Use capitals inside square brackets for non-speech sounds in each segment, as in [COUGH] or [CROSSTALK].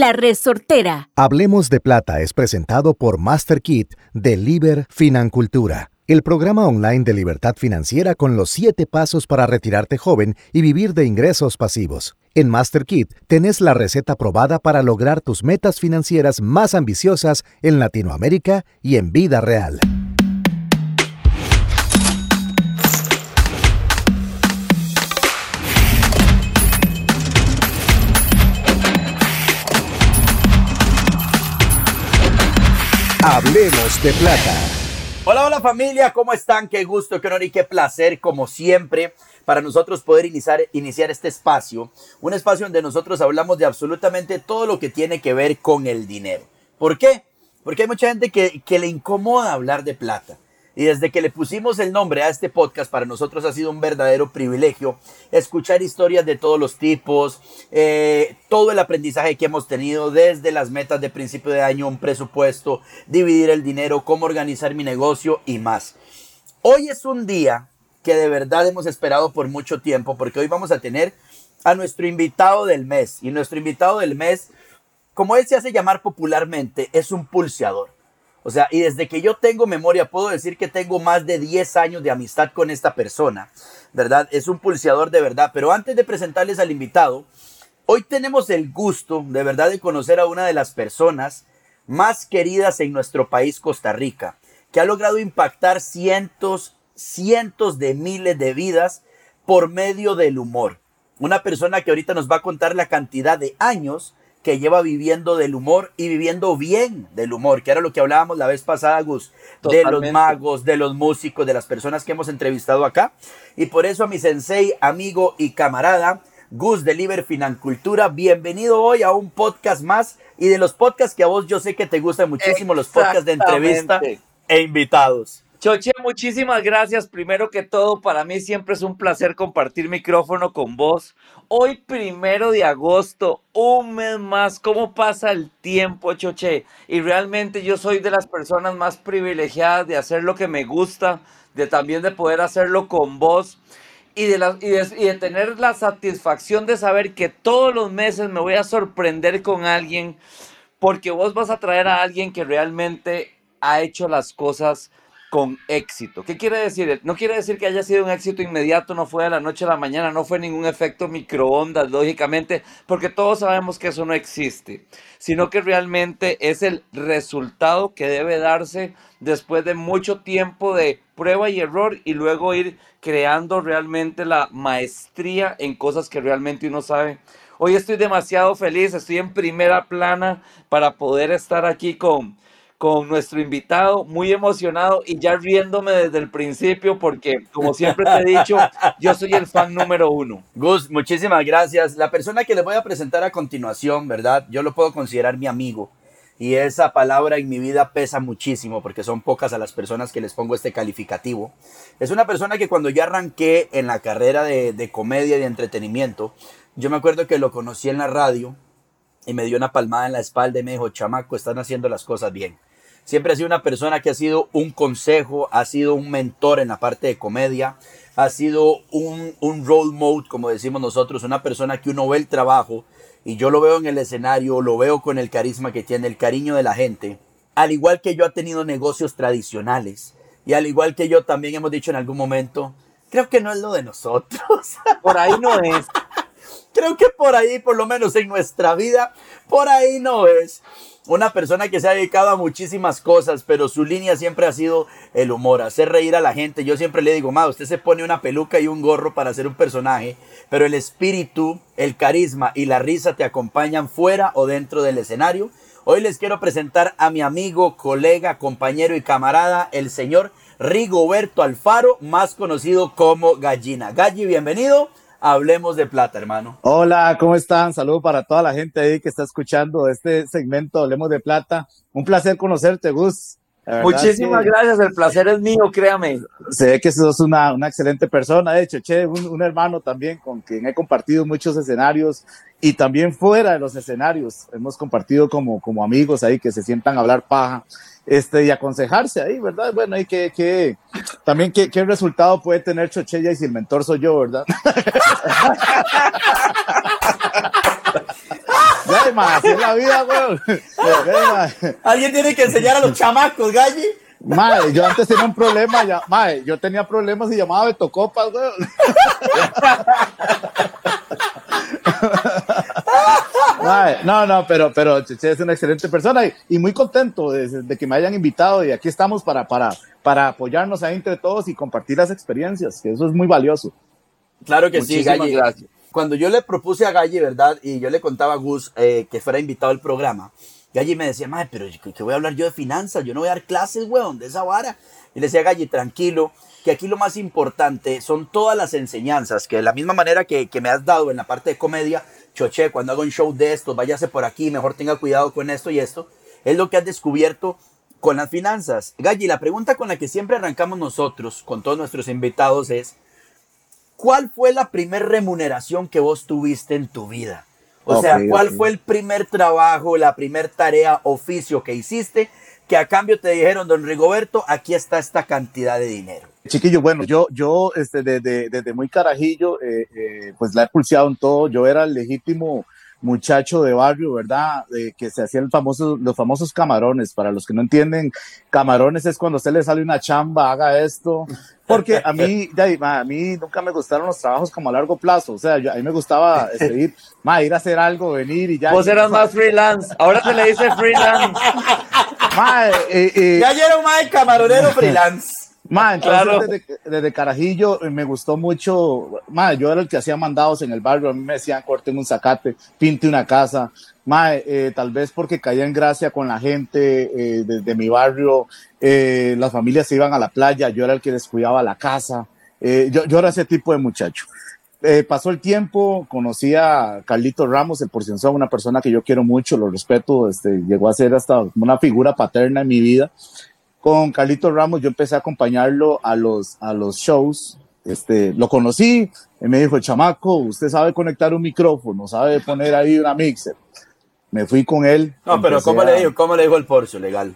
La Resortera. Hablemos de Plata es presentado por MasterKit de Liber Financultura, el programa online de libertad financiera con los siete pasos para retirarte joven y vivir de ingresos pasivos. En MasterKit tenés la receta probada para lograr tus metas financieras más ambiciosas en Latinoamérica y en vida real. Hablemos de plata. Hola, hola familia, ¿cómo están? Qué gusto, qué honor y qué placer, como siempre, para nosotros poder iniciar, iniciar este espacio. Un espacio donde nosotros hablamos de absolutamente todo lo que tiene que ver con el dinero. ¿Por qué? Porque hay mucha gente que, que le incomoda hablar de plata. Y desde que le pusimos el nombre a este podcast, para nosotros ha sido un verdadero privilegio escuchar historias de todos los tipos, eh, todo el aprendizaje que hemos tenido desde las metas de principio de año, un presupuesto, dividir el dinero, cómo organizar mi negocio y más. Hoy es un día que de verdad hemos esperado por mucho tiempo porque hoy vamos a tener a nuestro invitado del mes. Y nuestro invitado del mes, como él se hace llamar popularmente, es un pulseador. O sea, y desde que yo tengo memoria, puedo decir que tengo más de 10 años de amistad con esta persona, ¿verdad? Es un pulseador de verdad. Pero antes de presentarles al invitado, hoy tenemos el gusto de verdad de conocer a una de las personas más queridas en nuestro país, Costa Rica, que ha logrado impactar cientos, cientos de miles de vidas por medio del humor. Una persona que ahorita nos va a contar la cantidad de años que lleva viviendo del humor y viviendo bien del humor, que era lo que hablábamos la vez pasada, Gus, de los magos, de los músicos, de las personas que hemos entrevistado acá. Y por eso a mi sensei, amigo y camarada, Gus de Liber Financultura, bienvenido hoy a un podcast más y de los podcasts que a vos yo sé que te gustan muchísimo, los podcasts de entrevista e invitados. Choche, muchísimas gracias. Primero que todo, para mí siempre es un placer compartir micrófono con vos. Hoy, primero de agosto, un mes más. ¿Cómo pasa el tiempo, Choche? Y realmente yo soy de las personas más privilegiadas de hacer lo que me gusta, de también de poder hacerlo con vos. Y de, y de tener la satisfacción de saber que todos los meses me voy a sorprender con alguien, porque vos vas a traer a alguien que realmente ha hecho las cosas con éxito. ¿Qué quiere decir? No quiere decir que haya sido un éxito inmediato, no fue de la noche a la mañana, no fue ningún efecto microondas, lógicamente, porque todos sabemos que eso no existe, sino que realmente es el resultado que debe darse después de mucho tiempo de prueba y error y luego ir creando realmente la maestría en cosas que realmente uno sabe. Hoy estoy demasiado feliz, estoy en primera plana para poder estar aquí con con nuestro invitado, muy emocionado y ya riéndome desde el principio porque, como siempre te he dicho, [LAUGHS] yo soy el fan número uno. Gus, muchísimas gracias. La persona que les voy a presentar a continuación, ¿verdad? Yo lo puedo considerar mi amigo. Y esa palabra en mi vida pesa muchísimo porque son pocas a las personas que les pongo este calificativo. Es una persona que cuando yo arranqué en la carrera de, de comedia y de entretenimiento, yo me acuerdo que lo conocí en la radio y me dio una palmada en la espalda y me dijo, chamaco, están haciendo las cosas bien. Siempre ha sido una persona que ha sido un consejo, ha sido un mentor en la parte de comedia, ha sido un, un role mode, como decimos nosotros, una persona que uno ve el trabajo y yo lo veo en el escenario, lo veo con el carisma que tiene, el cariño de la gente. Al igual que yo ha tenido negocios tradicionales y al igual que yo también hemos dicho en algún momento, creo que no es lo de nosotros. Por ahí no es. [LAUGHS] creo que por ahí, por lo menos en nuestra vida, por ahí no es una persona que se ha dedicado a muchísimas cosas, pero su línea siempre ha sido el humor, hacer reír a la gente. Yo siempre le digo, ma, usted se pone una peluca y un gorro para hacer un personaje, pero el espíritu, el carisma y la risa te acompañan fuera o dentro del escenario. Hoy les quiero presentar a mi amigo, colega, compañero y camarada, el señor Rigoberto Alfaro, más conocido como Gallina. Galli, bienvenido Hablemos de plata, hermano. Hola, ¿cómo están? Saludos para toda la gente ahí que está escuchando este segmento Hablemos de plata. Un placer conocerte, Gus. Muchísimas gracias, el placer es mío, créame. Sé que sos una, una excelente persona, de hecho, che, un, un, hermano también con quien he compartido muchos escenarios y también fuera de los escenarios. Hemos compartido como, como amigos ahí que se sientan a hablar paja este, y aconsejarse ahí, ¿verdad? Bueno, y que, que también qué, qué resultado puede tener Chochella y si el mentor soy yo, ¿verdad? Ya, ma, así es la vida, weón. Alguien tiene que enseñar a los chamacos, Galli. Mae, yo antes tenía un problema, ya, mae, yo tenía problemas y llamaba Beto Copas, weón. No, no, pero, pero Cheche es una excelente persona y, y muy contento de, de, que me hayan invitado y aquí estamos para, para, para apoyarnos ahí entre todos y compartir las experiencias, que eso es muy valioso. Claro que Muchísimas sí, Galli. Gracias. Cuando yo le propuse a Galli, ¿verdad? Y yo le contaba a Gus eh, que fuera invitado al programa, Galli me decía, madre, pero que voy a hablar yo de finanzas, yo no voy a dar clases, weón, de esa vara. Y le decía, Galli, tranquilo, que aquí lo más importante son todas las enseñanzas, que de la misma manera que, que me has dado en la parte de comedia, choche, cuando hago un show de estos, váyase por aquí, mejor tenga cuidado con esto y esto, es lo que has descubierto con las finanzas. Galli, la pregunta con la que siempre arrancamos nosotros, con todos nuestros invitados, es, ¿cuál fue la primera remuneración que vos tuviste en tu vida? O okay, sea, ¿cuál okay. fue el primer trabajo, la primer tarea, oficio que hiciste que a cambio te dijeron, don Rigoberto, aquí está esta cantidad de dinero? Chiquillo, bueno, yo, yo este, desde, desde muy carajillo, eh, eh, pues la he pulseado en todo. Yo era el legítimo muchacho de barrio, ¿verdad? Eh, que se hacían famosos, los famosos camarones. Para los que no entienden, camarones es cuando a usted le sale una chamba, haga esto. Porque a mí, [LAUGHS] ya, a mí nunca me gustaron los trabajos como a largo plazo. O sea, yo, a mí me gustaba este, ir, [LAUGHS] ma, ir a hacer algo, venir y ya. Vos eras más freelance. Ahora se le dice freelance. [LAUGHS] ma, eh, eh, ya era un ma camaronero freelance. Ma, entonces claro. desde, desde, Carajillo me gustó mucho, ma, yo era el que hacía mandados en el barrio, a mí me decían corten un zacate, pinte una casa, ma, eh, tal vez porque caía en gracia con la gente eh, de, de, mi barrio, eh, las familias se iban a la playa, yo era el que descuidaba la casa, eh, yo, yo era ese tipo de muchacho. Eh, pasó el tiempo, conocí a Carlito Ramos, el Porcienzón, una persona que yo quiero mucho, lo respeto, este, llegó a ser hasta una figura paterna en mi vida con Carlitos Ramos yo empecé a acompañarlo a los, a los shows. Este, lo conocí y me dijo, chamaco, usted sabe conectar un micrófono, sabe poner ahí una mixer. Me fui con él. No, pero ¿cómo, a... le dijo, ¿cómo le dijo el Porsche legal?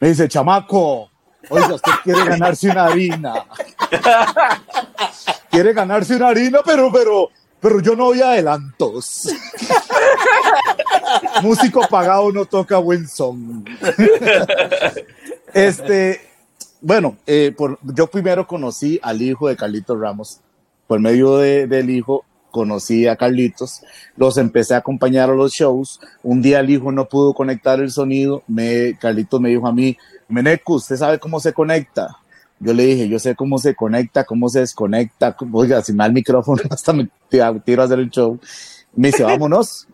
Me dice, chamaco, oiga, usted quiere ganarse una harina. [LAUGHS] quiere ganarse una harina, pero, pero, pero yo no voy a adelantos. [LAUGHS] Músico pagado no toca buen son. [LAUGHS] Este, bueno, eh, por, yo primero conocí al hijo de Carlitos Ramos. Por medio de, del hijo conocí a Carlitos, los empecé a acompañar a los shows. Un día el hijo no pudo conectar el sonido. Me, Carlitos me dijo a mí, Meneco, ¿usted sabe cómo se conecta? Yo le dije, yo sé cómo se conecta, cómo se desconecta. Oiga, si me da el micrófono, [LAUGHS] hasta me tiro a hacer el show. Me dice, vámonos.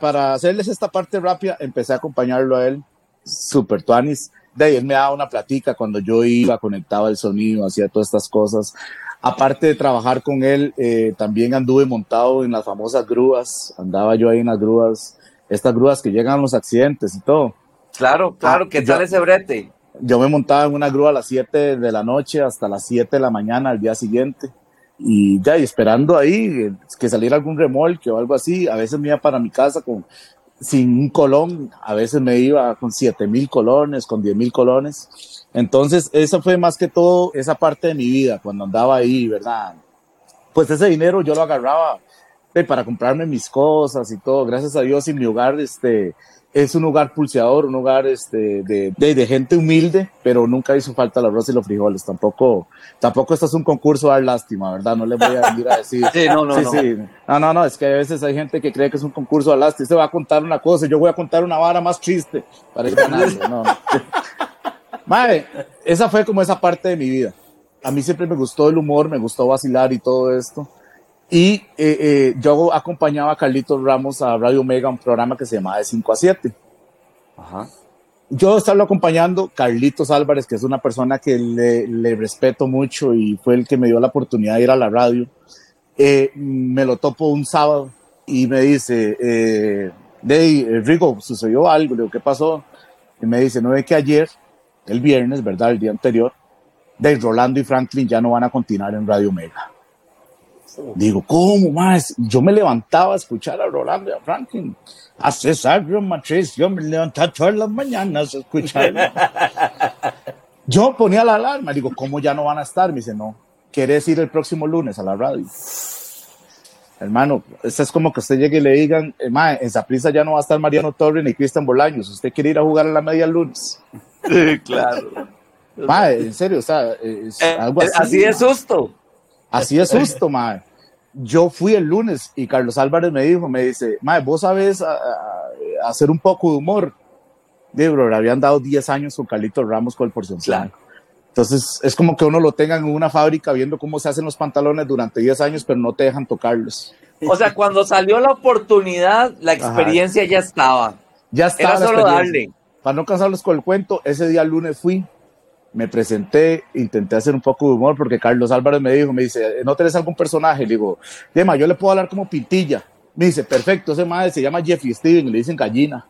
Para hacerles esta parte rápida, empecé a acompañarlo a él. Super tuanis de ahí él me daba una platica cuando yo iba, conectaba el sonido, hacía todas estas cosas. Aparte de trabajar con él, eh, también anduve montado en las famosas grúas, andaba yo ahí en las grúas, estas grúas que llegan a los accidentes y todo. Claro, claro, ah, ¿qué tal ese brete? Yo me montaba en una grúa a las 7 de la noche hasta las 7 de la mañana al día siguiente y ya, y esperando ahí eh, que saliera algún remolque o algo así, a veces me iba para mi casa con sin un colón, a veces me iba con siete mil colones, con diez mil colones. Entonces, eso fue más que todo esa parte de mi vida, cuando andaba ahí, ¿verdad? Pues ese dinero yo lo agarraba eh, para comprarme mis cosas y todo. Gracias a Dios, en mi hogar, este, es un hogar pulseador, un hogar este, de, de, de, gente humilde, pero nunca hizo falta el arroz y los frijoles. Tampoco, tampoco esto es un concurso a dar lástima, ¿verdad? No le voy a venir a decir. [LAUGHS] sí, no, no, sí, no. Sí. no, no, no, es que a veces hay gente que cree que es un concurso a lástima. Usted va a contar una cosa, yo voy a contar una vara más triste para ir ganando. No, no. [LAUGHS] Madre, esa fue como esa parte de mi vida. A mí siempre me gustó el humor, me gustó vacilar y todo esto. Y eh, eh, yo acompañaba a Carlitos Ramos a Radio Omega, un programa que se llamaba de 5 a 7. Ajá. Yo estaba acompañando Carlitos Álvarez, que es una persona que le, le, respeto mucho y fue el que me dio la oportunidad de ir a la radio. Eh, me lo topo un sábado y me dice, Dey, eh, Rigo, sucedió algo, le digo, ¿qué pasó? Y me dice, no ve que ayer, el viernes, ¿verdad? El día anterior, de Rolando y Franklin ya no van a continuar en Radio Mega. Digo, ¿cómo más? Yo me levantaba a escuchar a Rolando y a Franklin. A César Matriz, yo me levantaba todas las mañanas a escucharlo. [LAUGHS] yo ponía la alarma, digo, ¿cómo ya no van a estar? Me dice, no, ¿querés ir el próximo lunes a la radio? Hermano, esto es como que usted llegue y le digan, eh, mae, en Zaprisa ya no va a estar Mariano Torre ni Cristian Bolaños, ¿usted quiere ir a jugar a la media el lunes? Sí, claro. Mae, en serio, o sea, es Eh, algo eh, así. así de susto. Así es justo, mae. Yo fui el lunes y Carlos Álvarez me dijo, me dice, mae, vos sabes a- a- hacer un poco de humor. Digo, le habían dado 10 años con Carlitos Ramos con el porcentaje. Claro. Entonces, es como que uno lo tenga en una fábrica viendo cómo se hacen los pantalones durante 10 años, pero no te dejan tocarlos. O sea, cuando salió la oportunidad, la experiencia ya estaba. Ya está. Era solo darle. Para no cansarlos con el cuento, ese día lunes fui, me presenté, intenté hacer un poco de humor porque Carlos Álvarez me dijo, me dice, ¿no tenés algún personaje? Le digo, Dema, yo le puedo hablar como Pintilla. Me dice, perfecto, ese madre se llama Jeffy Steven le dicen gallina.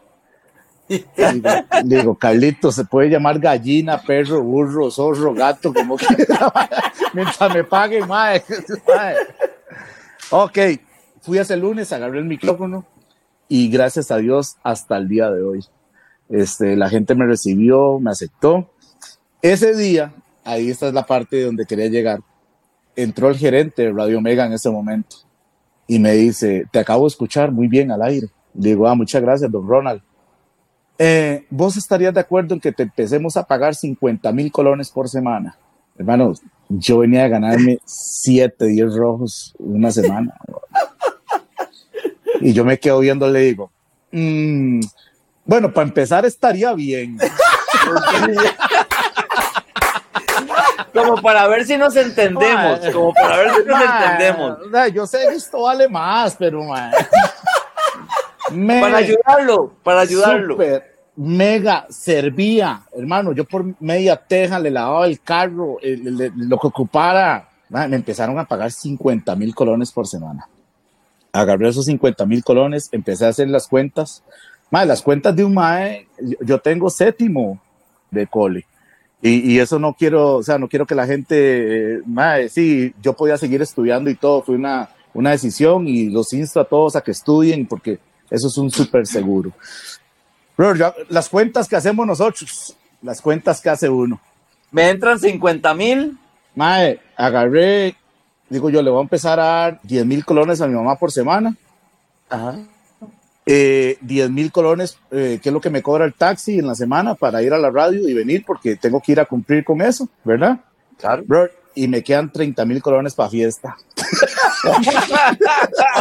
Le digo, le digo, Carlito, se puede llamar gallina, perro, burro, zorro, gato, como quiera, [LAUGHS] mientras me paguen, madre. [LAUGHS] Mae. Ok, fui ese lunes, agarré el micrófono y gracias a Dios hasta el día de hoy. Este, la gente me recibió, me aceptó. Ese día, ahí esta es la parte donde quería llegar, entró el gerente de Radio Mega en ese momento y me dice, te acabo de escuchar muy bien al aire. Digo, ah, muchas gracias, don Ronald. Eh, ¿Vos estarías de acuerdo en que te empecemos a pagar 50 mil colones por semana? Hermano, yo venía a ganarme 7, 10 rojos una semana. Y yo me quedo viendo, le digo, "Mm, bueno, para empezar estaría bien. [LAUGHS] Como para ver si nos entendemos. Como para ver si nos entendemos. Yo sé que esto vale más, pero me- Para ayudarlo, para ayudarlo. Mega servía, hermano. Yo por media teja le lavaba el carro, el- el- el- lo que ocupara. Me empezaron a pagar 50 mil colones por semana. Agarré esos 50 mil colones, empecé a hacer las cuentas. Mae, las cuentas de un mae, yo- yo tengo séptimo de cole. Y, y eso no quiero, o sea, no quiero que la gente, eh, mae, sí, yo podía seguir estudiando y todo, fue una, una decisión y los insto a todos a que estudien porque eso es un súper seguro. Bro, yo- las cuentas que hacemos nosotros, las cuentas que hace uno. Me entran 50 mil. Mae, agarré, digo yo, le voy a empezar a dar 10 mil colones a mi mamá por semana. Eh, 10 mil colones, eh, que es lo que me cobra el taxi en la semana para ir a la radio y venir porque tengo que ir a cumplir con eso, ¿verdad? Claro. Bro, y me quedan 30 mil colones para fiesta. [LAUGHS]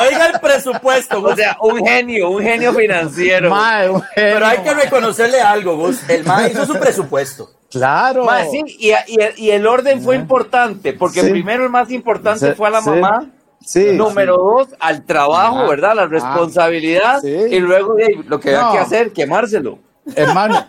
Oiga el presupuesto, O sea, un genio, un genio financiero. Mae, Pero hay que reconocerle algo, Gus. El mae hizo su presupuesto. Claro. Mae, sí, y, y- y el orden fue importante, porque Sí. primero el más importante Sí, fue a la sí. mamá. Sí, Número dos, al trabajo, Ajá. ¿verdad? La Ah, responsabilidad. sí. Y luego lo que No. hay que hacer, quemárselo. Hermano,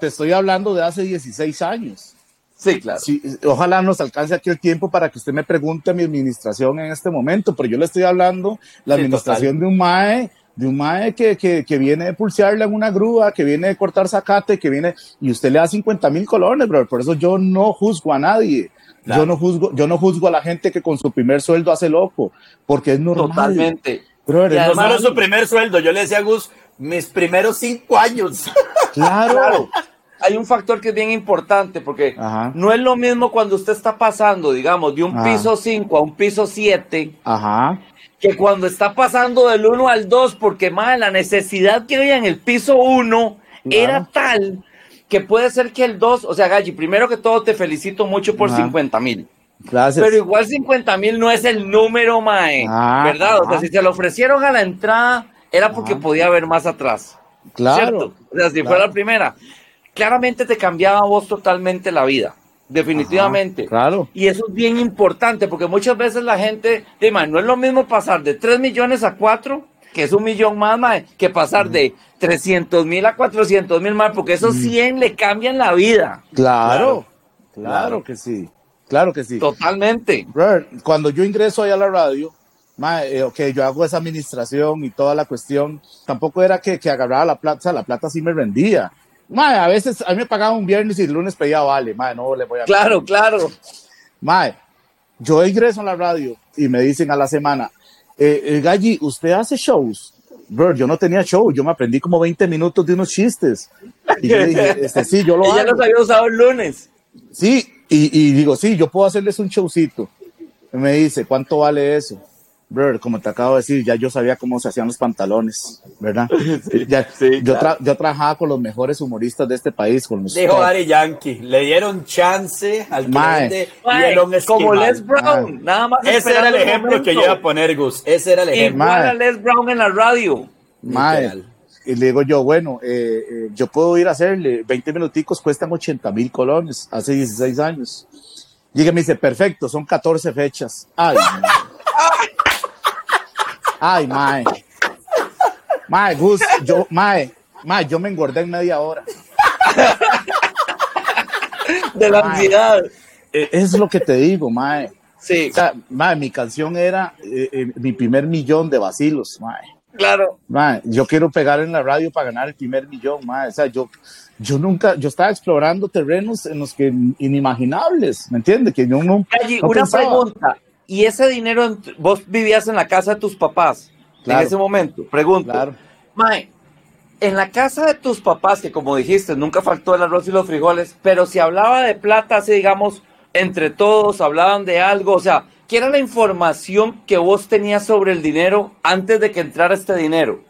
te estoy hablando de hace 16 años. Sí, claro. Sí, ojalá nos alcance aquí el tiempo para que usted me pregunte mi administración en este momento, pero yo le estoy hablando la Sí, administración de un MAE, de un MAE que, que, que viene de pulsearle en una grúa, que viene de cortar zacate, que viene, y usted le da 50 mil colones, bro. Por eso yo no juzgo a nadie. Claro. Yo no juzgo, yo no juzgo a la gente que con su primer sueldo hace loco, porque es normal. Totalmente. Es además- normal. Hermano, su primer sueldo. Yo le decía a Gus, mis primeros cinco años. [LAUGHS] Claro. Claro. Hay un factor que es bien importante porque Ajá. no es lo mismo cuando usted está pasando, digamos, de un Ajá. piso 5 a un piso 7 Ajá. que cuando está pasando del 1 al 2, porque más la necesidad que había en el piso 1 era tal que puede ser que el 2, o sea, Galli, primero que todo te felicito mucho por Ajá. 50 mil. Gracias. Pero igual 50 mil no es el número, Mae. Ah, ¿Verdad? O sea, si se lo ofrecieron a la entrada, era porque podía haber más atrás. claro. ¿Cierto? O sea, si claro. fuera la primera. Claramente te cambiaba a vos totalmente la vida. Definitivamente. Ajá, claro. Y eso es bien importante porque muchas veces la gente, de, no es lo mismo pasar de 3 millones a 4, que es un millón más, mae, que pasar de 300 mil a 400 mil más, porque esos 100 le cambian la vida. Claro, claro, Claro. que sí, claro que sí. Totalmente. Brother, cuando yo ingreso ahí a la radio, Mae, eh, ok, yo hago esa administración y toda la cuestión. Tampoco era que, que agarraba la plata, o sea, la plata sí me rendía. Mae, a veces a mí me pagaban un viernes y el lunes pedía vale. Mae, no le voy a. Claro, claro. Mae, yo ingreso en la radio y me dicen a la semana, eh, eh, Galli, ¿usted hace shows? Bro, yo no tenía show, yo me aprendí como 20 minutos de unos chistes. Y yo dije, [LAUGHS] este, sí, yo lo Y ya hago. los había usado el lunes. Sí, y, y digo, sí, yo puedo hacerles un showcito. Y me dice, ¿cuánto vale eso? Brother, como te acabo de decir, ya yo sabía cómo se hacían los pantalones, ¿verdad? [LAUGHS] Ya- sí, yo, claro. tra- yo trabajaba con los mejores humoristas de este país, con los Dijo. Ari Yankee, le dieron chance al hielón como. Les Brown, Mae. nada más. Ese era el ejemplo que yo iba a poner, Gus. Ese era el ejemplo. Igual Mae. a Les Brown en la radio. Mae, y le digo yo, bueno, eh, eh, yo puedo ir a hacerle 20 minuticos, cuestan 80 mil colones, hace 16 años. Llega y me dice, perfecto, son 14 fechas. Ay. [LAUGHS] Ay, mae. Mae, Gus, yo, mae, mae, yo me engordé en media hora. De la Mae. ansiedad. Eh, es lo que te digo, mae. Sí, O sea, mae, mi canción era eh, eh, mi primer millón de vacilos, mae. claro. Mae, yo quiero pegar en la radio para ganar el primer millón, mae. O sea, yo, yo nunca, yo estaba explorando terrenos en los que inimaginables, ¿me entiendes? Que yo Galli, no una pensaba. pregunta. ¿Y ese dinero, en- vos vivías en la casa de tus papás Claro. en ese momento? Pregunto. Claro. Mae, en la casa de tus papás, que como dijiste, nunca faltó el arroz y los frijoles, pero si hablaba de plata, así digamos, entre todos hablaban de algo, o sea, ¿qué era la información que vos tenías sobre el dinero antes de que entrara este dinero?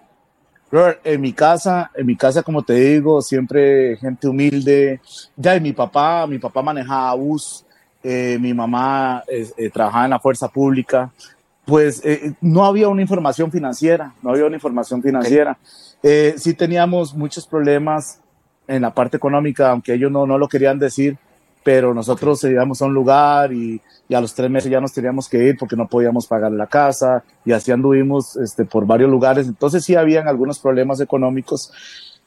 En mi casa, en mi casa, como te digo, siempre gente humilde. Ya, y mi papá, mi papá manejaba bus, eh, mi mamá eh, trabajaba en la fuerza pública. Pues eh, no había una información financiera, no había una información financiera. Eh, sí teníamos muchos problemas en la parte económica, aunque ellos no, no lo querían decir, pero nosotros íbamos a un lugar y, y a los tres meses ya nos teníamos que ir porque no podíamos pagar la casa y así anduvimos este, por varios lugares. Entonces sí habían algunos problemas económicos.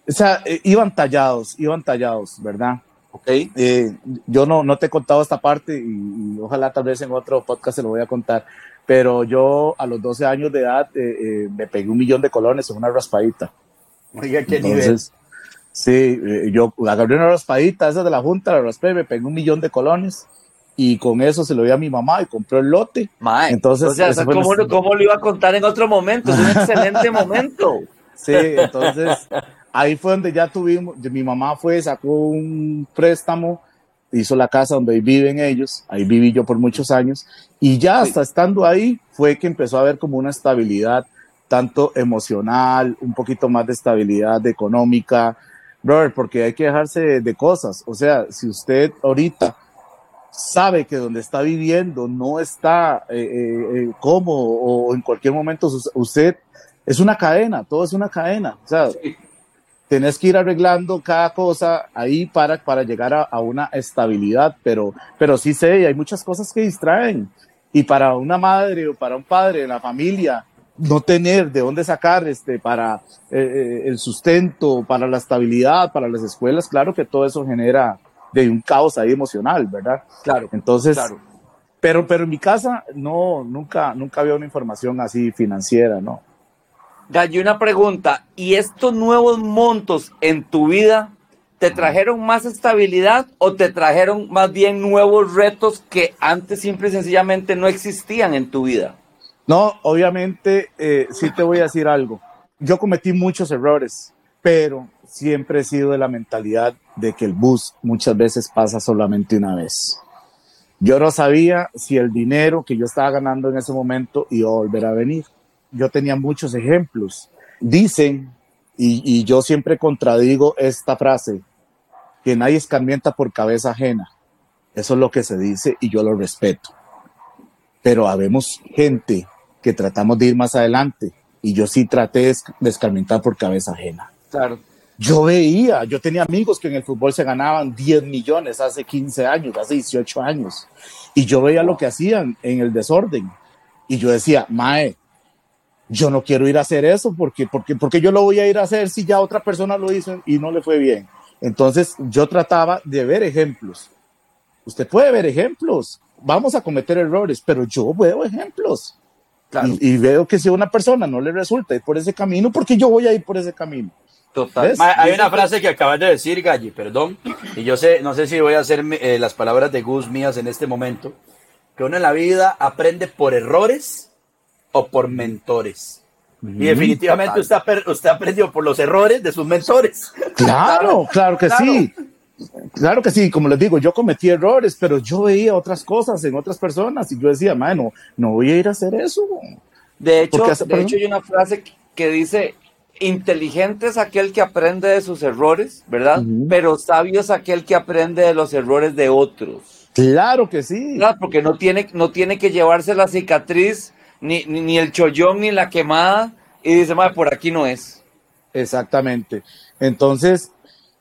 O sea, eh, iban tallados, iban tallados, ¿verdad? ¿Ok? Eh, yo no, no te he contado esta parte y, y ojalá tal vez en otro podcast se lo voy a contar, pero yo a los 12 años de edad eh, eh, me pegué un millón de colones en una raspadita. Oiga, qué nivel. Entonces, sí, eh, yo agarré una raspadita, esa de la junta, la raspé, me pegué un millón de colones y con eso se lo di a mi mamá y compró el lote. Mae, Entonces, o sea, ¿cómo, cómo lo iba a contar en otro momento? Es un [LAUGHS] excelente momento. Sí, entonces ahí fue donde ya tuvimos, mi mamá fue, sacó un préstamo, hizo la casa donde viven ellos, ahí viví yo por muchos años, y ya hasta estando ahí fue que empezó a haber como una estabilidad, tanto emocional, un poquito más de estabilidad económica, brother, porque hay que dejarse de, de cosas, o sea, si usted ahorita sabe que donde está viviendo no está eh, eh, eh, cómodo o en cualquier momento usted es una cadena, todo es una cadena. O sea, tenés que ir arreglando cada cosa ahí para, para llegar a, a una estabilidad, pero, pero sí sé, hay muchas cosas que distraen. Y para una madre o para un padre en la familia, no tener de dónde sacar este, para eh, eh, el sustento, para la estabilidad, para las escuelas, claro que todo eso genera de un caos ahí emocional, ¿verdad? Claro, Entonces, claro. pero, pero en mi casa no, nunca, nunca había una información así financiera, ¿no? Gallo, una pregunta. ¿Y estos nuevos montos en tu vida te trajeron más estabilidad o te trajeron más bien nuevos retos que antes simple y sencillamente no existían en tu vida? No, obviamente, eh, sí te voy a decir algo. Yo cometí muchos errores, pero siempre he sido de la mentalidad de que el bus muchas veces pasa solamente una vez. Yo no sabía si el dinero que yo estaba ganando en ese momento iba a volver a venir. Yo tenía muchos ejemplos. Dicen, y, y yo siempre contradigo esta frase, que nadie escarmienta por cabeza ajena. Eso es lo que se dice y yo lo respeto pero habemos gente que tratamos de ir más adelante y yo sí traté de escarmentar por cabeza ajena. Claro. Yo veía, yo tenía amigos que en el fútbol se ganaban 10 millones hace 15 años, hace 18 años, y yo veía lo que hacían en el desorden y yo decía, Mae, yo no quiero ir a hacer eso porque, porque, porque yo lo voy a ir a hacer si ya otra persona lo hizo y no le fue bien. Entonces yo trataba de ver ejemplos. Usted puede ver ejemplos, vamos a cometer errores, pero yo veo ejemplos. Y, y, veo que si a una persona no le resulta ir por ese camino, porque yo voy a ir por ese camino. Total. hay una frase que acabas de decir, Galli, perdón, y yo sé, no sé si voy a hacer eh, las palabras de Gus mías en este momento, que uno en la vida aprende por errores o por mentores. Y definitivamente usted, usted aprendió por los errores de sus mentores. [LAUGHS] Claro, claro que sí. Claro que sí, como les digo, yo cometí errores, pero yo veía otras cosas en otras personas y yo decía, mano, no voy a ir a hacer eso. De hecho, de hecho hay una frase que dice, inteligente es aquel que aprende de sus errores, ¿verdad? Pero sabio es aquel que aprende de los errores de otros. Claro que sí. Claro, porque no tiene, no tiene que llevarse la cicatriz, ni, ni, el chollón, ni la quemada, y dice, madre, por aquí no es. Exactamente. Entonces,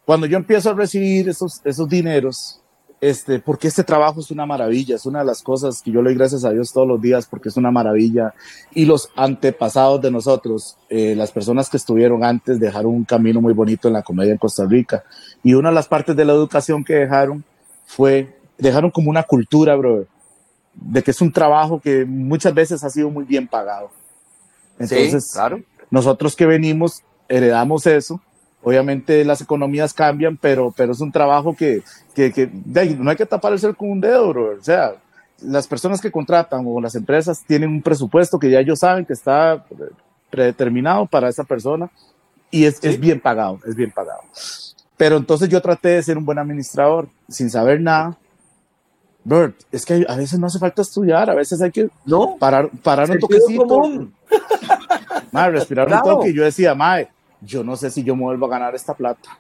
cuando yo empiezo a recibir esos, esos dineros, este, porque este trabajo es una maravilla, es una de las cosas que yo le doy gracias a Dios todos los días porque es una maravilla. Y los antepasados de nosotros, eh, las personas que estuvieron antes, dejaron un camino muy bonito en la comedia en Costa Rica. Y una de las partes de la educación que dejaron fue, dejaron como una cultura, bro, de que es un trabajo que muchas veces ha sido muy bien pagado. Entonces, claro. nosotros que venimos, heredamos eso Obviamente las economías cambian, pero, pero es un trabajo que, que, que no hay que tapar el ser con un dedo, bro. O sea, las personas que contratan o las empresas tienen un presupuesto que ya ellos saben que está predeterminado para esa persona y es, es bien pagado, es bien pagado. Pero entonces yo traté de ser un buen administrador sin saber nada. Bert, es que a veces no hace falta estudiar, a veces hay que no, parar, parar un toquecito. [LAUGHS] Madre, respirar un toque. Y yo decía, madre, yo no sé si yo me vuelvo a ganar esta plata.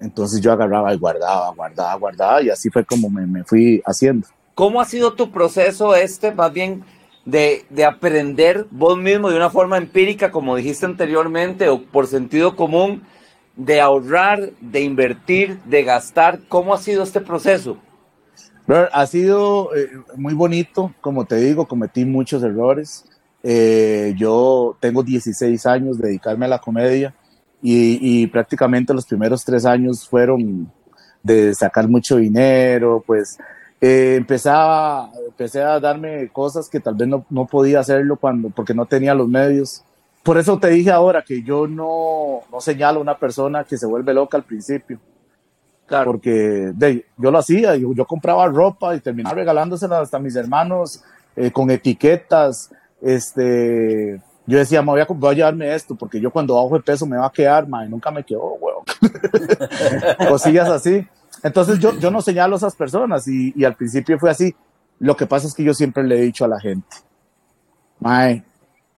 Entonces yo agarraba y guardaba, guardaba, guardaba y así fue como me, me fui haciendo. ¿Cómo ha sido tu proceso este, más bien, de, de, aprender vos mismo de una forma empírica, como dijiste anteriormente, o por sentido común, de ahorrar, de invertir, de gastar? ¿Cómo ha sido este proceso? Ha sido eh, muy bonito, como te digo, cometí muchos errores. Eh, yo tengo 16 años de dedicarme a la comedia y, prácticamente los primeros tres años fueron de sacar mucho dinero, pues eh, empezaba, empecé a darme cosas que tal vez no, no, podía hacerlo cuando, porque no tenía los medios. Por eso te dije ahora que yo no, no señalo a una persona que se vuelve loca al principio. Claro. Porque yo lo hacía, yo, yo, compraba ropa y terminaba regalándosela hasta a mis hermanos eh, con etiquetas este, yo decía, me voy a, voy a llevarme esto, porque yo cuando bajo de peso me va a quedar, y nunca me quedó, weón. [LAUGHS] Cosillas así. Entonces yo, yo no señalo a esas personas y, y, al principio fue así. Lo que pasa es que yo siempre le he dicho a la gente, mae.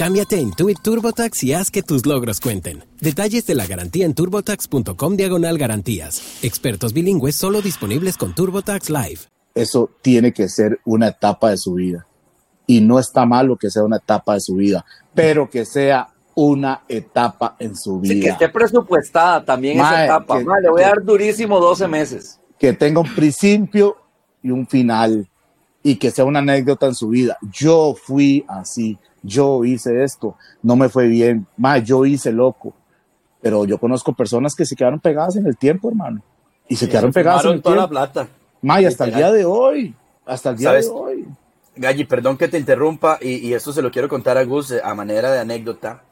Cámbiate a Intuit TurboTax y haz que tus logros cuenten. Detalles de la garantía en turbotax.com diagonal garantías. Expertos bilingües solo disponibles con TurboTax Live. Eso tiene que ser una etapa de su vida. Y no está malo que sea una etapa de su vida, pero que sea una etapa en su vida. Sí, que esté presupuestada también esa etapa. le voy a dar durísimo 12 meses. Que tenga un principio y un final y que sea una anécdota en su vida. Yo fui así, yo hice esto, no me fue bien, más yo hice loco. Pero yo conozco personas que se quedaron pegadas en el tiempo, hermano. Y se, quedaron pegadas en el toda tiempo. la plata. May, hasta el día de hoy. Hasta el día de hoy. Galli, perdón que te interrumpa y, y, esto se lo quiero contar a Gus a manera de anécdota.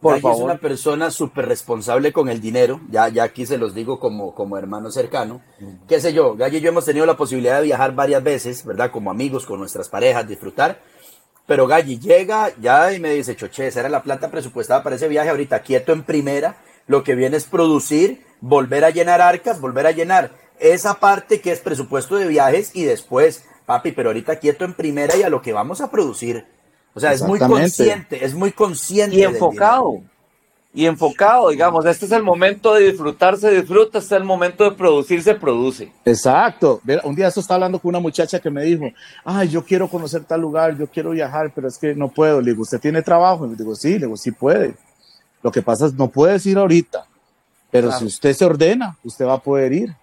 Por es una persona súper responsable con el dinero, ya, ya aquí se los digo como, como hermano cercano. Qué sé yo, Gallo y yo hemos tenido la posibilidad de viajar varias veces, ¿verdad? Como amigos, con nuestras parejas, disfrutar. Pero Galli llega ya y me dice, Choche, esa era la plata presupuestada para ese viaje, ahorita quieto en primera, lo que viene es producir, volver a llenar arcas, volver a llenar esa parte que es presupuesto de viajes y después, papi, pero ahorita quieto en primera y a lo que vamos a producir. O sea, es muy consciente, es muy consciente. Y enfocado. Y enfocado, digamos, este es el momento de disfrutar, se disfruta, este es el momento de producir, se produce. Exacto. Un día esto estaba hablando con una muchacha que me dijo, ay, yo quiero conocer tal lugar, yo quiero viajar, pero es que no puedo. Le digo, ¿usted tiene trabajo? Le digo, sí, le digo, sí puede. Lo que pasa es, no puedes ir ahorita, pero si usted se ordena, usted va a poder ir.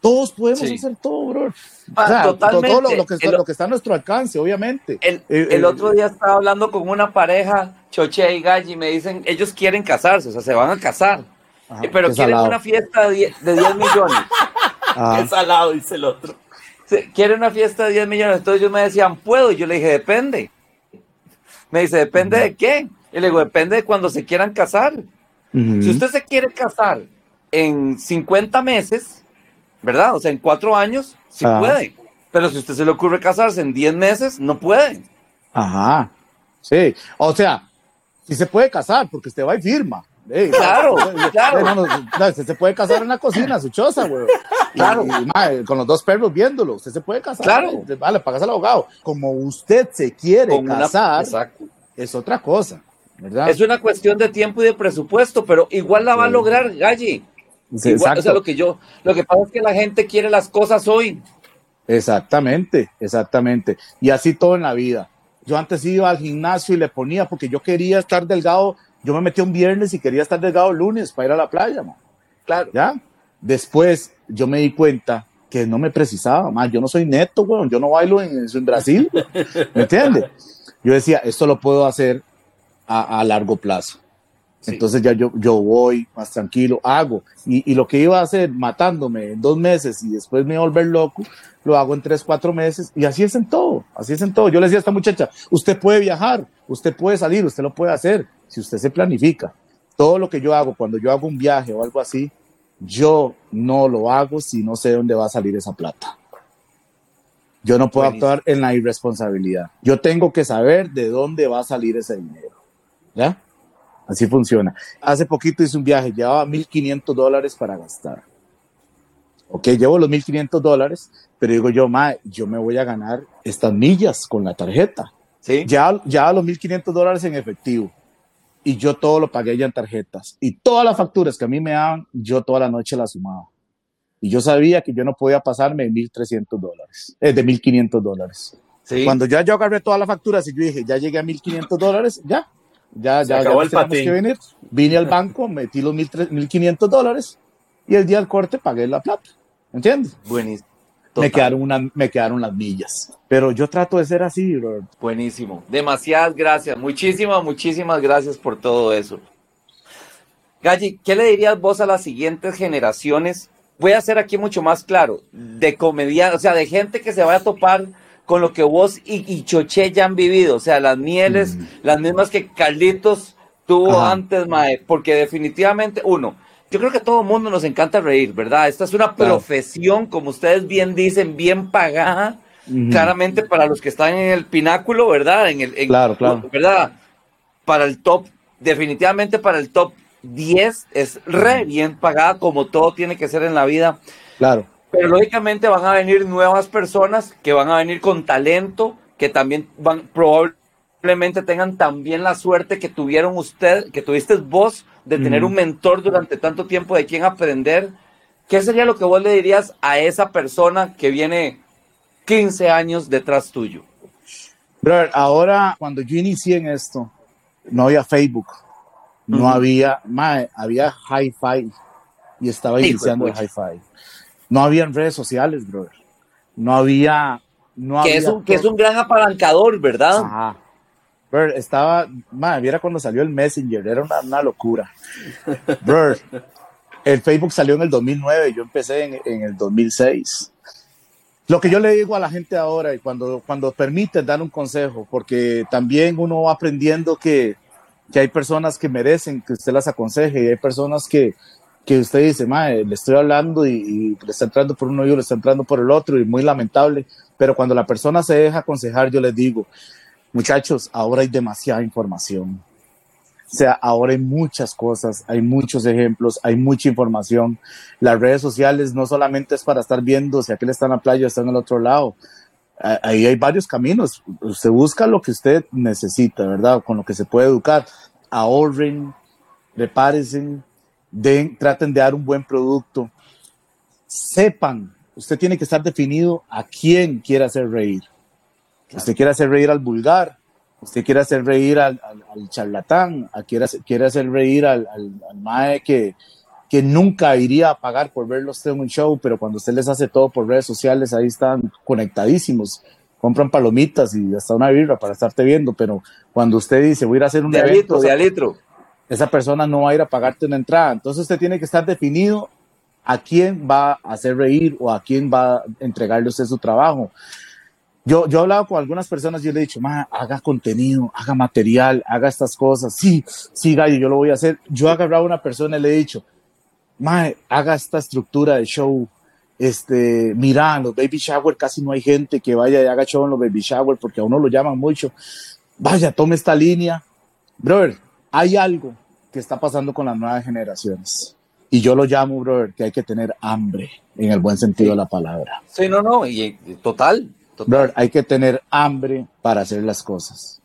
Todos podemos hacer todo, bro. Ah, totalmente. Todo lo, que está, lo, que está, a nuestro alcance, obviamente. El, eh, el, otro día estaba hablando con una pareja, Choche y Galli, y me dicen, ellos quieren casarse, o sea, se van a casar. Eh, pero quieren una fiesta de 10, millones. [LAUGHS] Qué salado, dice el otro. Quieren una fiesta de 10 millones. Entonces ellos me decían, ¿puedo? Y yo le dije, depende. Me dice, ¿depende de qué? Y le digo, depende de cuando se quieran casar. Si usted se quiere casar en 50 meses, ¿verdad? O sea, en cuatro años, sí puede. Pero si usted se le ocurre casarse en diez meses, no puede. Ajá. Sí. O sea, sí se puede casar porque usted va y firma. claro, claro. usted se puede casar en la cocina, su choza, güey. Claro. con los dos perros viéndolo, usted se puede casar. Claro. Vale, pagas al abogado. Como usted se quiere casar, es otra cosa, ¿verdad? Es una cuestión de tiempo y de presupuesto, pero igual la va a lograr, Galli. Sí, o sea, lo que yo, lo que pasa es que la gente quiere las cosas hoy. Exactamente, exactamente. Y así todo en la vida. Yo antes iba al gimnasio y le ponía porque yo quería estar delgado. Yo me metí un viernes y quería estar delgado el lunes para ir a la playa, Claro. ¿Ya? Después yo me di cuenta que no me precisaba más. Yo no soy neto, weón. Yo no bailo en, en Brasil. ¿Me entiendes? [LAUGHS] Yo decía, esto lo puedo hacer a, a largo plazo. Entonces ya yo, yo voy más tranquilo, hago. Y, y, lo que iba a hacer matándome en dos meses y después me volver loco, lo hago en tres, cuatro meses. Y así es en todo, así es en todo. Yo le decía a esta muchacha, usted puede viajar, usted puede salir, usted lo puede hacer, si usted se planifica. Todo lo que yo hago, cuando yo hago un viaje o algo así, yo no lo hago si no sé dónde va a salir esa plata. Yo no puedo actuar en la irresponsabilidad. Yo tengo que saber de dónde va a salir ese dinero. ¿Ya? Así funciona. Hace poquito hice un viaje, llevaba 1.500 dólares para gastar. Ok, llevo los 1.500 dólares, pero digo yo, ma, yo me voy a ganar estas millas con la tarjeta. ¿Sí? Ya, ya los 1.500 dólares en efectivo. Y yo todo lo pagué ya en tarjetas. Y todas las facturas que a mí me daban, yo toda la noche las sumaba. Y yo sabía que yo no podía pasarme de 1.300 dólares, eh, de 1.500 dólares. ¿Sí? Cuando ya yo agarré todas las facturas y yo dije, ya llegué a 1.500 dólares, ya, ya, ya, acabó ya el que venir. Vine al banco, metí los 1.500 dólares y el día del corte pagué la plata. ¿Entiendes? Buenísimo. Me quedaron, una, me quedaron las millas. Pero yo trato de ser así, bro. Buenísimo. Demasiadas gracias. Muchísimas, muchísimas gracias por todo eso. Galli, ¿qué le dirías vos a las siguientes generaciones? Voy a hacer aquí mucho más claro. De comediantes, o sea, de gente que se vaya a topar con lo que vos y, y Choché ya han vivido, o sea, las mieles, mm. las mismas que Carlitos tuvo antes, Mae, porque definitivamente, uno, yo creo que a todo el mundo nos encanta reír, ¿verdad? Esta es una profesión, como ustedes bien dicen, bien pagada, claramente para los que están en el pináculo, ¿verdad? En el, claro, claro. ¿Verdad? Para el top, definitivamente para el top 10 es re bien pagada, como todo tiene que ser en la vida. Claro. Pero lógicamente van a venir nuevas personas que van a venir con talento, que también van probablemente tengan también la suerte que tuvieron usted, que tuviste vos de tener un mentor durante tanto tiempo de quien aprender. ¿Qué sería lo que vos le dirías a esa persona que viene 15 años detrás tuyo? Brother, ahora cuando yo inicié en esto, no había Facebook, no había, había Hi-Fi y estaba iniciando el Hi-Fi no habían redes sociales, brother. No había. No que, es un, que es un gran apalancador, ¿verdad? Ajá. Brother, estaba. Madre, viera cuando salió el Messenger, era una, locura. brother, el Facebook salió en el 2009, yo empecé en, en, el 2006. Lo que yo le digo a la gente ahora, y cuando, cuando permite dar un consejo, porque también uno va aprendiendo que, que hay personas que merecen que usted las aconseje y hay personas que, que usted dice, mae, le estoy hablando y, le está entrando por uno y le está entrando por el otro y muy lamentable, pero cuando la persona se deja aconsejar, yo les digo, muchachos, ahora hay demasiada información. O sea, ahora hay muchas cosas, hay muchos ejemplos, hay mucha información. Las redes sociales no solamente es para estar viendo si aquel está en la playa o está en el otro lado. Ahí hay varios caminos. Usted busca lo que usted necesita, ¿verdad? Con lo que se puede educar. Ahorren, prepárense, den, traten de dar un buen producto. Sepan, usted tiene que estar definido a quién quiere hacer reír. Usted quiere hacer reír al vulgar, usted quiere hacer reír al, charlatán, quiere, quiere, hacer reír al, al, mae que, que nunca iría a pagar por verlo usted en un show, pero cuando usted les hace todo por redes sociales, ahí están conectadísimos, compran palomitas y hasta una birra para estarte viendo, pero cuando usted dice voy a ir a hacer un de evento, de litro. Esa persona no va a ir a pagarte una entrada, entonces usted tiene que estar definido a quién va a hacer reír o a quién va a entregarle usted su trabajo. Yo, yo he hablado con algunas personas y yo le he dicho, haga contenido, haga material, haga estas cosas. Sí, sí, gallo, yo lo voy a hacer. Yo he agarrado a una persona y le he dicho, haga esta estructura de show. Este, mira, los baby shower casi no hay gente que vaya y haga show en los baby shower porque a uno lo llaman mucho. Vaya, tome esta línea. Brother, hay algo que está pasando con las nuevas generaciones. Y yo lo llamo, brother, que hay que tener hambre, en el buen sentido de la palabra. Sí, no, no, y, total, hay que tener hambre para hacer las cosas.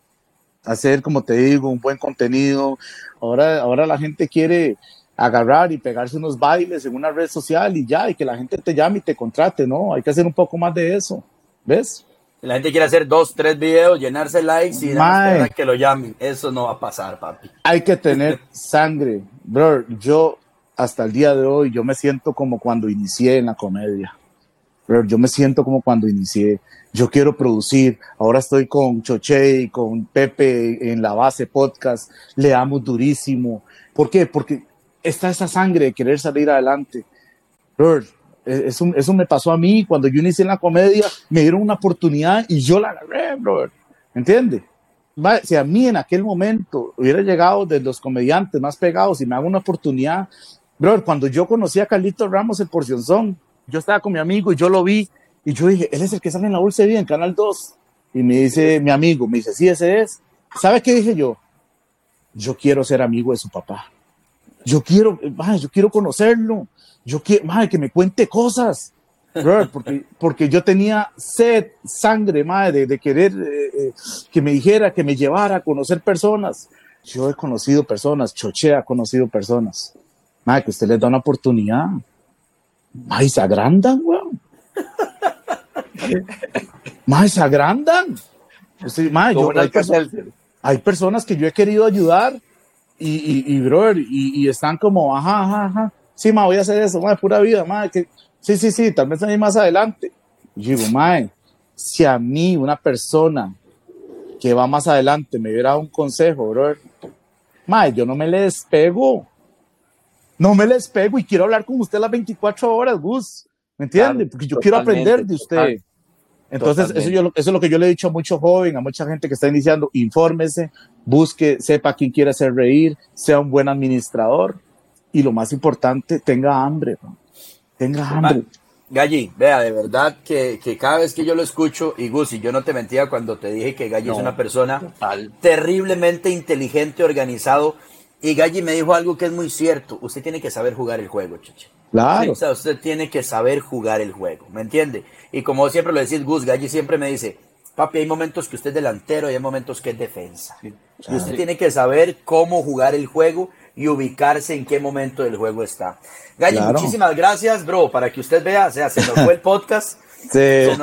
Hacer, como te digo, un buen contenido. Ahora, ahora la gente quiere agarrar y pegarse unos bailes en una red social y ya, y que la gente te llame y te contrate, ¿no? Hay que hacer un poco más de eso, ¿ves? La gente quiere hacer dos, tres videos, llenarse likes y nada que lo llamen. Eso no va a pasar, papi. Hay que tener [LAUGHS] sangre. Bro, yo hasta el día de hoy, yo me siento como cuando inicié en la comedia. Bro, yo me siento como cuando inicié yo quiero producir. Ahora estoy con Choche y con Pepe en la base podcast. Le damos durísimo. ¿Por qué? Porque está esa sangre de querer salir adelante. Bro, eso, eso me pasó a mí cuando yo inicié en la comedia. Me dieron una oportunidad y yo la agarré, bro. ¿Entiendes? Si a mí en aquel momento hubiera llegado de los comediantes más pegados y me hago una oportunidad, bro, cuando yo conocí a Carlito Ramos en Porcionzón, yo estaba con mi amigo y yo lo vi y yo dije, él es el que sale en la bolsa de en Canal 2. Y me dice mi amigo, me dice, sí, ese es. ¿Sabes qué dije yo? Yo quiero ser amigo de su papá. Yo quiero, yo quiero conocerlo. Yo quiero, que me cuente cosas. porque, porque yo tenía sed, sangre, madre, de, querer eh, eh, que me dijera, que me llevara a conocer personas. Yo he conocido personas, Choche ha conocido personas. Madre, que usted les da una oportunidad. Madre, se agrandan, weón más se agrandan. hay, personas, que yo he querido ayudar y, y, brother, y, están como, ajá, ajá, ajá. Sí, ma, voy a hacer eso, ma, pura vida, ma, que, sí, sí, sí, tal vez ahí más adelante. Y digo, ma, si a mí una persona que va más adelante me diera un consejo, brother, ma, yo no me le despego. No me le despego y quiero hablar con usted las 24 horas, Gus. ¿Me entiende? Porque yo quiero aprender de usted. Entonces, eso, yo, eso, es lo que yo le he dicho a muchos jóvenes, a mucha gente que está iniciando, infórmese, busque, sepa quién quiere hacer reír, sea un buen administrador y lo más importante, tenga hambre, tenga hambre. Galli, vea, de verdad que, que, cada vez que yo lo escucho, y Gusi, yo no te mentía cuando te dije que Galli es una persona terriblemente inteligente, organizado, y Galli me dijo algo que es muy cierto, usted tiene que saber jugar el juego, chiche. Claro. o sea, usted tiene que saber jugar el juego, ¿me entiende? Y como siempre lo decís, Gus, Galli siempre me dice, papi, hay momentos que usted es delantero y hay momentos que es defensa. Y usted tiene que saber cómo jugar el juego y ubicarse en qué momento del juego está. Galli, muchísimas gracias, bro, para que usted vea, o sea, se nos fue el podcast. [LAUGHS] Sí. Se,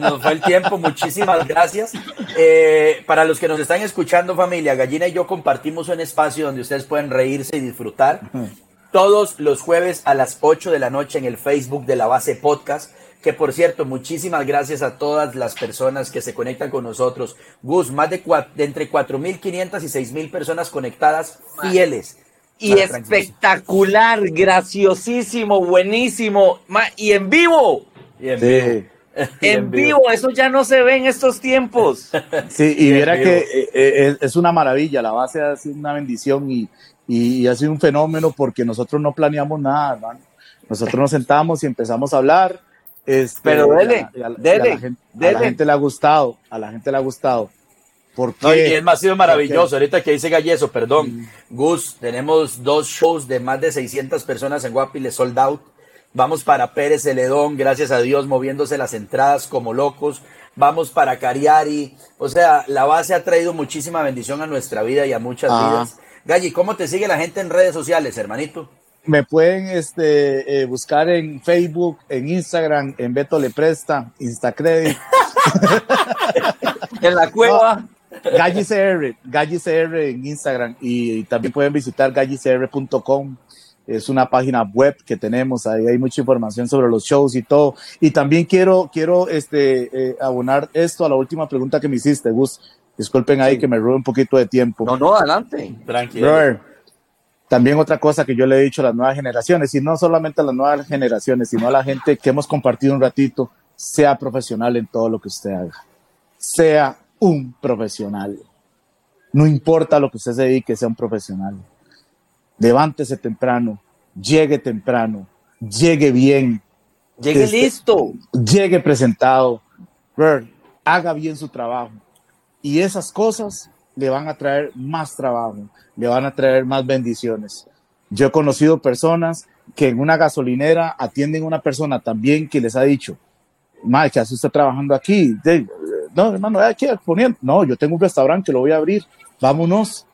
nos, fue el tiempo, muchísimas gracias. Eh, para los que nos están escuchando, familia, Gallina y yo compartimos un espacio donde ustedes pueden reírse y disfrutar todos los jueves a las 8 de la noche en el Facebook de la base podcast. Que por cierto, muchísimas gracias a todas las personas que se conectan con nosotros. Gus, más de, de entre 4.500 y 6.000 personas conectadas fieles. Y espectacular, graciosísimo, buenísimo. Y en vivo. Y en vivo. [LAUGHS] En, vivo. eso ya no se ve en estos tiempos. [LAUGHS] Sí, y viera que eh, eh, es una maravilla, la base ha sido una bendición y, y, ha sido un fenómeno porque nosotros no planeamos nada, hermano. Nosotros nos sentamos y empezamos a hablar. Este, Pero dele, a, la gente, le ha gustado, a la gente le ha gustado. No, y es más, sido maravilloso. Ahorita que dice Galleso, perdón. Gus, tenemos dos shows de más de 600 personas en Guapiles sold out. Vamos para Pérez Celedón, gracias a Dios, moviéndose las entradas como locos. Vamos para Cariari. O sea, la base ha traído muchísima bendición a nuestra vida y a muchas Ah. vidas. Galli, ¿cómo te sigue la gente en redes sociales, hermanito? Me pueden este, eh, buscar en Facebook, en Instagram, en Beto Le Presta, Instacredit. [LAUGHS] en la cueva. [LAUGHS] CR, Galli CR en Instagram y, también pueden visitar gallicr.com. Es una página web que tenemos, ahí hay mucha información sobre los shows y todo. Y también quiero, quiero este, eh, abonar esto a la última pregunta que me hiciste, Gus. Disculpen ahí que me robe un poquito de tiempo. No, no, adelante. Tranquilo. Brother, también otra cosa que yo le he dicho a las nuevas generaciones, y no solamente a las nuevas generaciones, sino a la gente que hemos compartido un ratito, sea profesional en todo lo que usted haga. Sea un profesional. No importa lo que usted se dedique, sea un profesional. Levántese temprano, llegue temprano, llegue bien. Llegue Este, listo. Llegue presentado. Brother, haga bien su trabajo. Y esas cosas le van a traer más trabajo, le van a traer más bendiciones. Yo he conocido personas que en una gasolinera atienden a una persona también que les ha dicho, Mae, ¿qué hace usted trabajando aquí? No, hermano, aquí poniendo. No, yo tengo un restaurante que lo voy a abrir. Vámonos.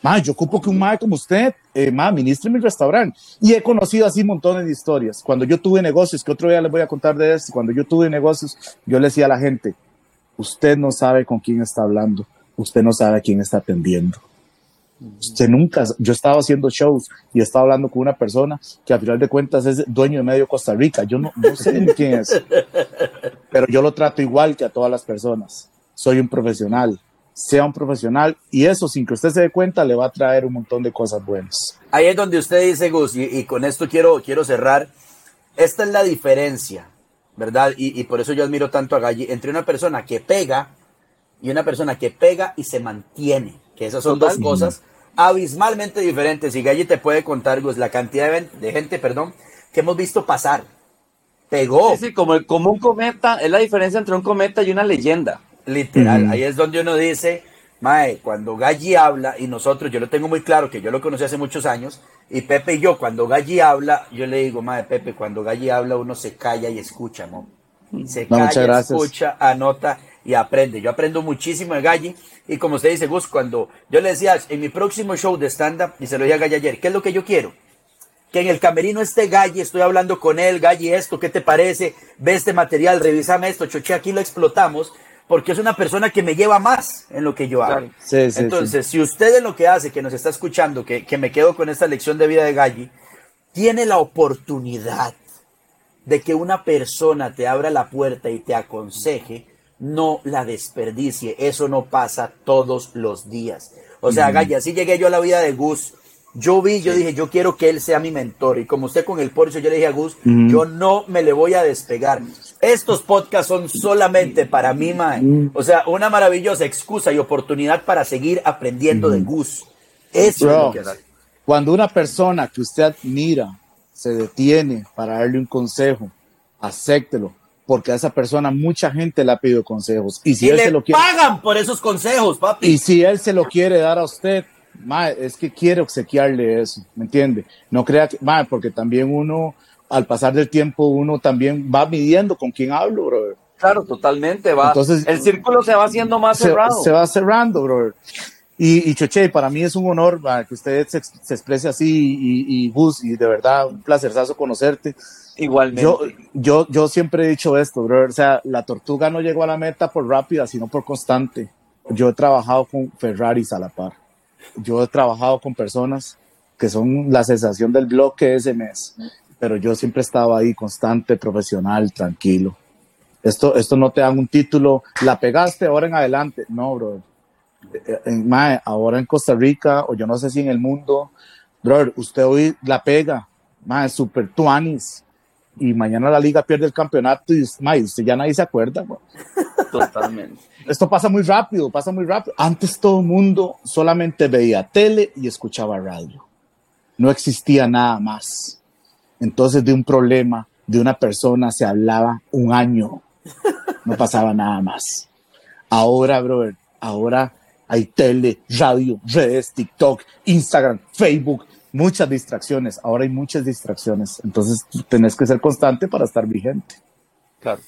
Mae, yo ocupo que un mae como usted, eh, mae, ministre mi restaurante. Y he conocido así montones de historias. Cuando yo tuve negocios, que otro día les voy a contar de esto, cuando yo tuve negocios, yo le decía a la gente, usted no sabe con quién está hablando, usted no sabe a quién está atendiendo. Usted nunca, yo estaba haciendo shows y estaba hablando con una persona que a final de cuentas es dueño de medio Costa Rica. Yo no, no sé ni quién es, pero yo lo trato igual que a todas las personas. Soy un profesional, sea un profesional y eso sin que usted se dé cuenta le va a traer un montón de cosas buenas. Ahí es donde usted dice, Gus, y, y con esto quiero, quiero cerrar. Esta es la diferencia, ¿verdad? Y, y por eso yo admiro tanto a Galli, entre una persona que pega y una persona que pega y se mantiene, que esas son Total. dos cosas abismalmente diferentes. Y Galli te puede contar, Gus, la cantidad de, gente, perdón, que hemos visto pasar. Pegó. Sí, sí, como, el- como un cometa, es la diferencia entre un cometa y una leyenda. Literal, ahí es donde uno dice, Mae, cuando Galli habla, y nosotros, yo lo tengo muy claro, que yo lo conocí hace muchos años, y Pepe y yo, cuando Galli habla, yo le digo, Mae, Pepe, cuando Galli habla, uno se calla y escucha, ¿no? Se No, muchas calla, gracias. escucha, anota y aprende. Yo aprendo muchísimo de Galli, y como usted dice, Gus, cuando yo le decía, en mi próximo show de stand-up, y se lo dije a Galli ayer, ¿qué es lo que yo quiero? que en el camerino esté Galli, estoy hablando con él, Galli, esto, ¿qué te parece? Ve este material, revísame esto, choche, aquí lo explotamos, porque es una persona que me lleva más en lo que yo hago. Claro. Sí, sí, Entonces, si usted es lo que hace, que nos está escuchando, que, que me quedo con esta lección de vida de Galli, tiene la oportunidad de que una persona te abra la puerta y te aconseje, no la desperdicie. Eso no pasa todos los días. O sea, Galli, así llegué yo a la vida de Gus. Yo vi, yo dije, yo quiero que él sea mi mentor. Y como usted con el Porsche, yo le dije a Gus, yo no me le voy a despegar. Estos podcasts son solamente para mí, mae. O sea, una maravillosa excusa y oportunidad para seguir aprendiendo de Gus. Eso es lo que. Cuando una persona que usted admira se detiene para darle un consejo, acéptelo, porque a esa persona mucha gente le ha pedido consejos. Y si Y él se lo quiere, pagan por esos consejos, papi. y si él se lo quiere dar a usted, mae, es que quiere obsequiarle eso, ¿me entiende? No crea que, mae, porque también uno, al pasar del tiempo, uno también va midiendo con quién hablo, brother. Claro, totalmente. Va. Entonces- el círculo se va haciendo más se, cerrado. se va cerrando, brother. Y, y Choche, para mí es un honor que usted se, se exprese así y, y Gus, y de verdad, un placerzazo conocerte. Igualmente. Yo, yo, yo siempre he dicho esto, brother, o sea, la tortuga no llegó a la meta por rápida, sino por constante. Yo he trabajado con Ferraris a la par. Yo he trabajado con personas que son la sensación del bloque ese mes, pero yo siempre he estado ahí constante, profesional, tranquilo. Esto, esto no te dan un título, la pegaste ahora en adelante. No, brother. Eh, en- mae, ahora en Costa Rica, o yo no sé si en el mundo, brother, usted hoy la pega, mae, super tuanis, y mañana la liga pierde el campeonato y usted ya nadie se acuerda. bro. Totalmente. Esto pasa muy rápido, pasa muy rápido. Antes todo el mundo solamente veía tele y escuchaba radio. No existía nada más. Entonces de un problema de una persona se hablaba un año. No pasaba nada más. Ahora, brother, ahora hay tele, radio, redes, TikTok, Instagram, Facebook, muchas distracciones. Ahora hay muchas distracciones. Entonces tenés que ser constante para estar vigente. Claro.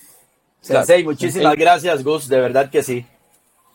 Sensei, muchísimas gracias, Gus, de verdad que sí.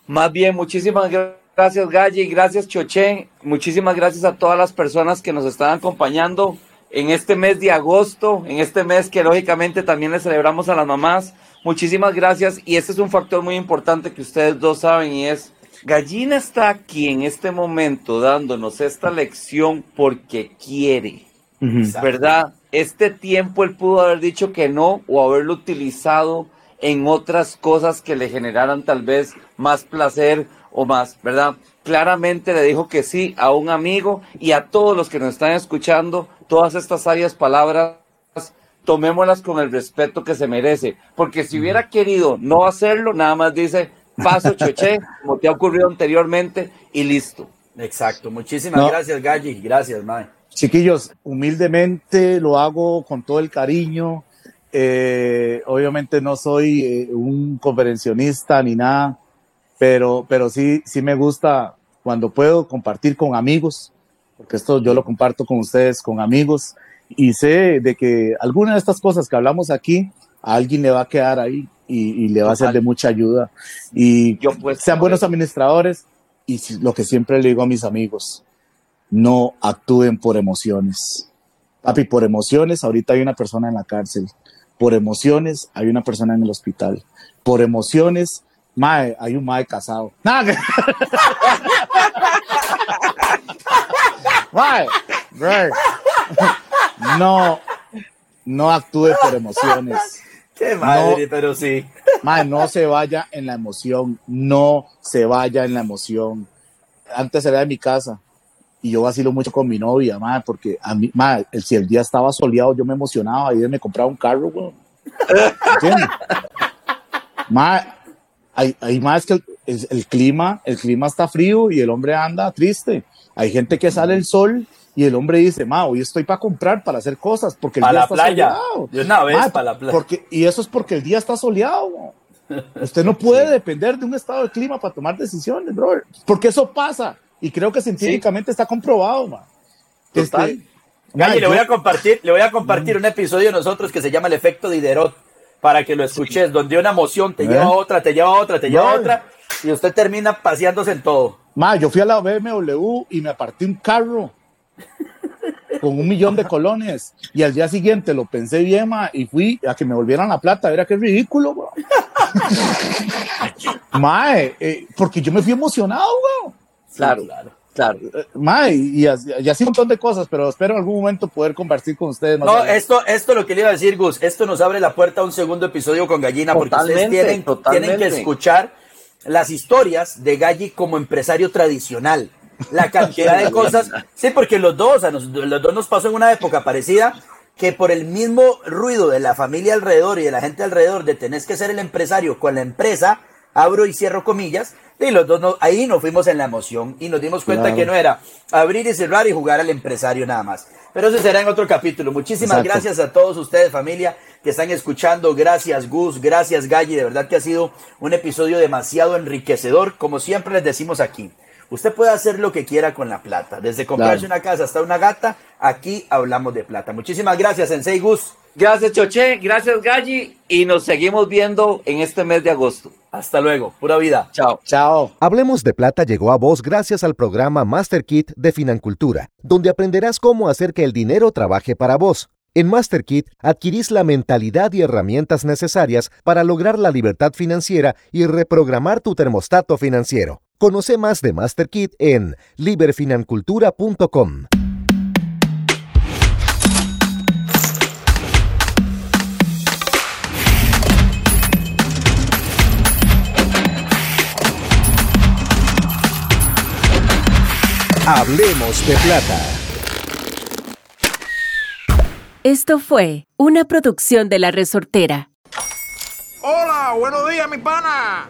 Más bien, muchísimas gracias, Galli, gracias, Choché. Muchísimas gracias a todas las personas que nos están acompañando en este mes de agosto, en este mes que lógicamente también le celebramos a las mamás. Muchísimas gracias y este es un factor muy importante que ustedes dos saben y es, Gallina está aquí en este momento dándonos esta lección porque quiere, ¿verdad? Este tiempo él pudo haber dicho que no o haberlo utilizado en otras cosas que le generaran tal vez más placer o más, ¿verdad? Claramente le dijo que sí a un amigo y a todos los que nos están escuchando, todas estas sabias palabras, tomémoslas con el respeto que se merece, porque si hubiera querido no hacerlo, nada más dice, paso choché, como te ha ocurrido anteriormente, y listo. Exacto, muchísimas gracias, Galli, gracias, Mae. Chiquillos, humildemente lo hago con todo el cariño, eh, obviamente no soy eh, un conferencionista ni nada, pero, pero sí, sí me gusta cuando puedo compartir con amigos, porque esto yo lo comparto con ustedes, con amigos, y sé de que alguna de estas cosas que hablamos aquí, a alguien le va a quedar ahí y, le va a ser de mucha ayuda. Y yo, pues, sean buenos administradores y lo que siempre le digo a mis amigos, no actúen por emociones. Papi, por emociones, ahorita hay una persona en la cárcel. Por emociones, hay una persona en el hospital. Por emociones, mae, hay un mae casado. [LAUGHS] mae, [LAUGHS] no, no actúe por emociones. Qué madre, pero sí. [LAUGHS] Mae, no se vaya en la emoción, no se vaya en la emoción. Antes era de mi casa y yo vacilo mucho con mi novia, madre, porque a mí, madre, si el día estaba soleado, yo me emocionaba y me compraba un carro, weón. ¿Entiendes? [LAUGHS] hay, hay más que el, clima, el clima está frío y el hombre anda triste. Hay gente que sale el sol y el hombre dice, ma, hoy estoy para comprar, para hacer cosas, porque el día la está playa. De una vez para la playa. Porque, y eso es porque el día está soleado. Usted no puede depender de un estado de clima para tomar decisiones, bro. Porque eso pasa. Y creo que científicamente está comprobado, man. Este, le voy a compartir, le voy a compartir un episodio de nosotros que se llama El efecto Diderot para que lo escuches, donde una emoción te lleva a otra, te lleva a otra, te lleva a otra, y usted termina paseándose en todo. Ma, yo fui a la BMW y me aparté un carro con un millón de colones. Y al día siguiente lo pensé bien, ma, y fui a que me volvieran la plata. Era qué ridículo, bro. [LAUGHS] Mae, eh, porque yo me fui emocionado, bro. Claro, claro. Claro. Eh, mae, y, así, un montón de cosas, pero espero en algún momento poder compartir con ustedes más. No, esto, esto lo que le iba a decir, Gus, esto nos abre la puerta a un segundo episodio con Gallina, porque ustedes tienen, tienen que escuchar las historias de Galli como empresario tradicional. La cantidad de [LAUGHS] cosas. Sí, porque los dos, a los dos nos pasó en una época parecida que por el mismo ruido de la familia alrededor y de la gente alrededor de tenés que ser el empresario con la empresa, abro y cierro comillas, y los dos ahí nos fuimos en la emoción y nos dimos cuenta que no era abrir y cerrar y jugar al empresario nada más. Pero eso será en otro capítulo. Muchísimas gracias a todos ustedes, familia, que están escuchando. Gracias, Gus. Gracias, Galli. De verdad que ha sido un episodio demasiado enriquecedor, como siempre les decimos aquí. Usted puede hacer lo que quiera con la plata. Desde comprarse una casa hasta una gata, aquí hablamos de plata. Muchísimas gracias, Sensei Gus. Gracias, Choche. Gracias, Galli. Y nos seguimos viendo en este mes de agosto. Hasta luego. Pura vida. Chao. Chao. Hablemos de Plata llegó a vos gracias al programa Master Kit de Financultura, donde aprenderás cómo hacer que el dinero trabaje para vos. En Master Kit adquirís la mentalidad y herramientas necesarias para lograr la libertad financiera y reprogramar tu termostato financiero. Conoce más de Master Kit en liberfinancultura.com. Hablemos de plata. Esto fue una producción de La Resortera. Hola, buenos días, mi pana.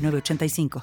906985.